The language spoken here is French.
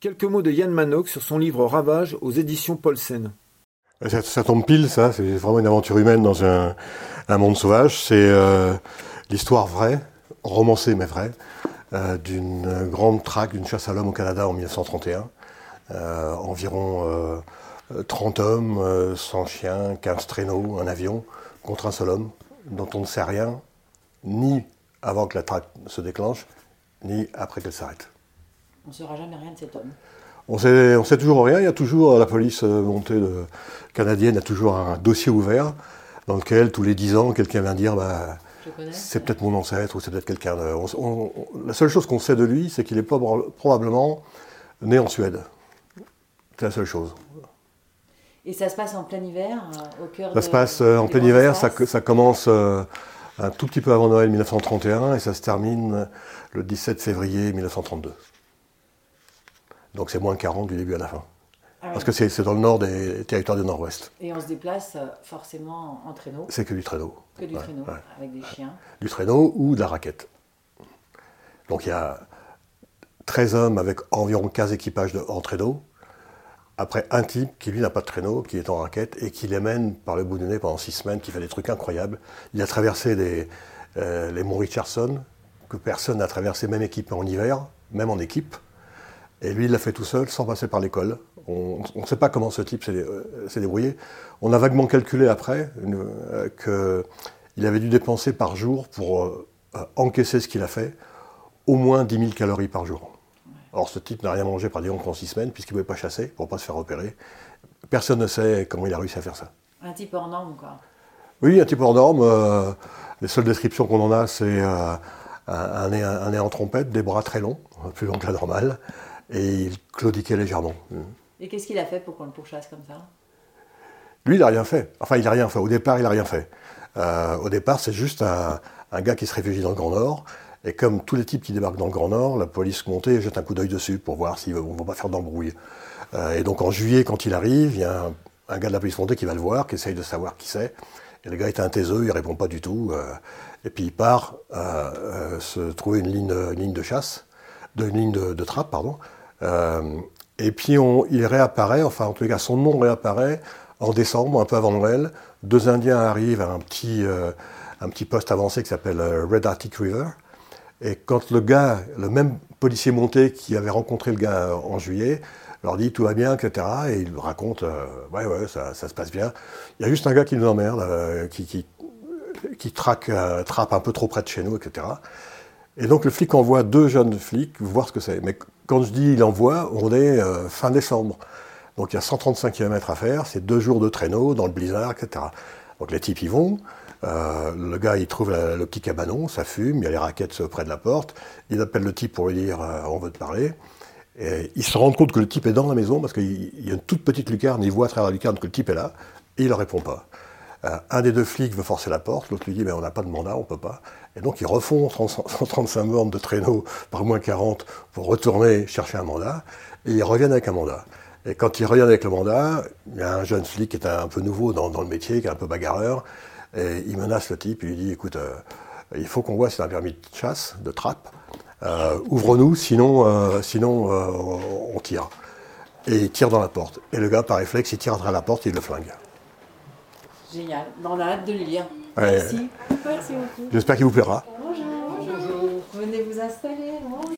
Quelques mots de Yann Manock sur son livre Ravage aux éditions Paulsen. Ça, ça, tombe pile, ça. C'est vraiment une aventure humaine dans un, monde sauvage. C'est euh, l'histoire vraie, romancée mais vraie, euh, d'une grande traque d'une chasse à l'homme au Canada en 1931. Euh, environ 30 hommes, 100 chiens, 15 traîneaux, un avion, contre un seul homme, dont on ne sait rien, ni avant que la traque se déclenche, ni après qu'elle s'arrête. On ne saura jamais rien de cet homme. On sait, on sait toujours rien. Il y a toujours la police euh, montée de, canadienne a toujours un dossier ouvert dans lequel tous les dix ans quelqu'un vient dire bah, c'est peut-être mon ancêtre ou c'est peut-être quelqu'un. la seule chose qu'on sait de lui, c'est qu'il est probablement né en Suède. C'est la seule chose. Et ça se passe en plein hiver, euh, au cœur Ça se passe euh, en plein hiver, ça, ça, commence un tout petit peu avant Noël 1931 et ça se termine le 17 février 1932. Donc c'est moins 40 du début à la fin. Ah Parce que c'est dans le nord des territoires du nord-ouest. Et on se déplace euh, forcément en traîneau C'est que du traîneau. Que du traîneau, avec des chiens. Du traîneau ou de la raquette. Donc il y a 13 hommes avec environ 15 équipages de, en traîneau. Après un type qui lui n'a pas de traîneau, qui est en raquette et qui les mène par le bout du nez pendant 6 semaines, qui fait des trucs incroyables. Il a traversé euh, les monts Richardson, que personne n'a traversé, même équipé en hiver, même en équipe. Et lui, il l'a fait tout seul, sans passer par l'école. On ne sait pas comment ce type s'est euh, débrouillé. On a vaguement calculé après euh, qu'il avait dû dépenser par jour pour euh, encaisser ce qu'il a fait au moins 10 000 calories par jour. Or, ce type n'a rien mangé pratiquement pendant six semaines, puisqu'il ne pouvait pas chasser pour ne pas se faire repérer. Personne ne sait comment il a réussi à faire ça. Un type hors norme, quoi. Oui, un type hors norme. les seules descriptions qu'on en a, c'est un, nez, un, nez, en trompette, des bras très longs, plus longs que la normale, et il claudiquait légèrement. Et qu'est-ce qu'il a fait pour qu'on le pourchasse comme ça? Lui, il n'a rien fait. Enfin, il n'a rien fait. Au départ, il n'a rien fait. Euh, au départ, c'est juste un, gars qui se réfugie dans le Grand Nord. Et comme tous les types qui débarquent dans le Grand Nord, la police montée et jette un coup d'œil dessus pour voir s'ils ne vont pas faire d'embrouille. Euh, et donc en juillet, quand il arrive, il y a un, gars de la police montée qui va le voir, qui essaye de savoir qui c'est. Et le gars est un taiseux, il répond pas du tout. Euh, et puis il part se trouver une ligne, ligne de chasse, de, une ligne de, de trappe, pardon. Euh, et puis il réapparaît, enfin en tout cas son nom réapparaît en décembre, un peu avant Noël. Deux Indiens arrivent à un petit, euh, un petit poste avancé qui s'appelle euh, Red Arctic River. Et quand le gars, le même policier monté qui avait rencontré le gars en juillet, leur dit tout va bien, etc. Et il raconte, ouais, ouais, ça, se passe bien. Il y a juste un gars qui nous emmerde, qui, qui, qui traque, trappe un peu trop près de chez nous, etc. Et donc le flic envoie deux jeunes flics voir ce que c'est. Mais quand je dis il envoie, on est euh, fin décembre. Donc il y a 135 km à faire, c'est deux jours de traîneau dans le blizzard, etc. Donc les types y vont. Euh, le gars, il trouve le petit cabanon, ça fume, il y a les raquettes près de la porte. Il appelle le type pour lui dire euh, on veut te parler. Et il se rend compte que le type est dans la maison parce qu'il y a une toute petite lucarne, il voit à travers la lucarne que le type est là, et il ne répond pas. Euh, un des deux flics veut forcer la porte, l'autre lui dit mais on n'a pas de mandat, on peut pas. Et donc ils refont 135 bornes de traîneau par moins 40 pour retourner chercher un mandat, et ils reviennent avec un mandat. Et quand ils reviennent avec le mandat, il y a un jeune flic qui est un peu nouveau dans, le métier, qui est un peu bagarreur, et il menace le type, il lui dit écoute, euh, il faut qu'on voit si c'est un permis de chasse, de trappe, euh, ouvre-nous, sinon, sinon on tire. Et il tire dans la porte. Et le gars, par réflexe, il tire à la porte, il le flingue. Génial. On a hâte de le lire. Merci. Merci beaucoup. J'espère qu'il vous plaira. Bonjour. Bonjour. Venez vous installer.